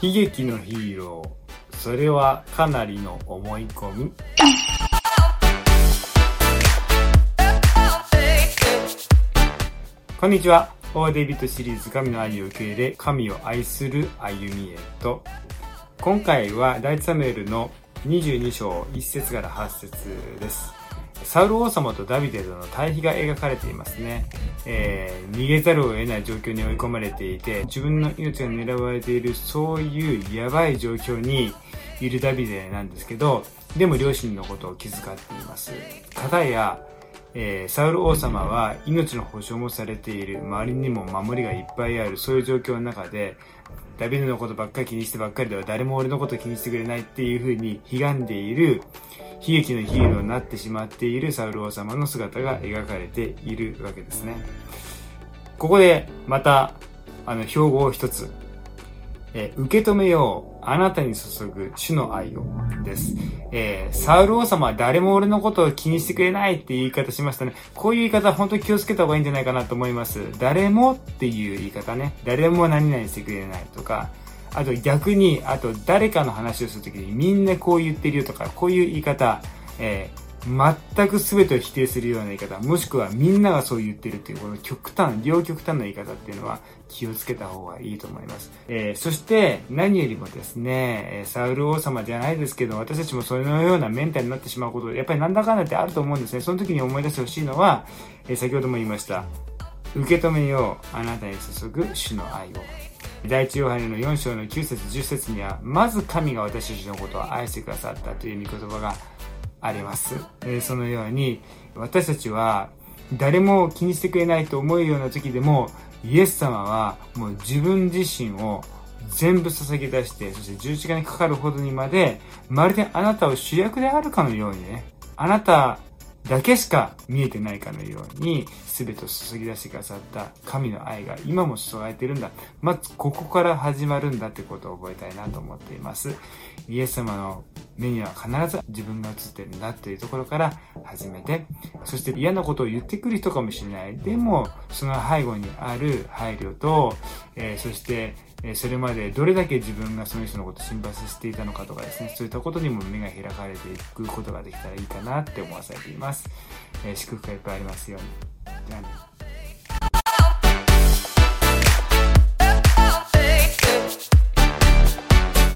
悲劇のヒーロー。それはかなりの思い込み。こんにちは。オーデビットシリーズ神の愛を受け入れ神を愛する歩みへと。今回は第一サムエルの22章1節から8節です。サウル王様とダビデとの対比が描かれていますね、えー、逃げざるを得ない状況に追い込まれていて自分の命が狙われているそういうやばい状況にいるダビデなんですけどでも両親のことを気遣っています。片やえー、サウル王様は命の保証もされている周りにも守りがいっぱいあるそういう状況の中でダビデのことばっかり気にしてばっかりでは誰も俺のこと気にしてくれないっていう風に悲願でいる悲劇のヒーローになってしまっているサウル王様の姿が描かれているわけですね。ここでまた、あの、標語を一つ。え受け止めよう。あなたに注ぐ主の愛を。です。えー、サウル王様は誰も俺のことを気にしてくれないって言い方しましたね。こういう言い方本当に気をつけた方がいいんじゃないかなと思います。誰もっていう言い方ね。誰も何々してくれないとか、あと逆に、あと誰かの話をするときにみんなこう言ってるよとか、こういう言い方、えー、全く全てを否定するような言い方、もしくはみんながそう言ってるっていう、この極端、両極端な言い方っていうのは気をつけた方がいいと思います。えー、そして何よりもですね、サウル王様じゃないですけど、私たちもそのようなメンタルになってしまうこと、やっぱりなんだかんだってあると思うんですね。その時に思い出してほしいのは、えー、先ほども言いました。受け止めよう、あなたに注ぐ主の愛を。第一ヨハネの4章の9節10節には、まず神が私たちのことを愛してくださったという御言葉があります。そのように、私たちは誰も気にしてくれないと思うような時でも、イエス様はもう自分自身を全部捧げ出して、そして十字架にかかるほどにまで、まるであなたを主役であるかのようにね、あなただけしか見えてないかのように、全てを注ぎ出してくださった神の愛が今も注がれているんだ。まずここから始まるんだってことを覚えたいなと思っています。イエス様の目には必ず自分が映ってるんだっていうところから始めて、そして嫌なことを言ってくる人かもしれない。でも、その背後にある配慮と、えー、そしてえそれまでどれだけ自分がその人のことを心配させていたのかとかですね、そういったことにも目が開かれていくことができたらいいかなって思わされています。え祝福がいっぱいありますように。じゃあね。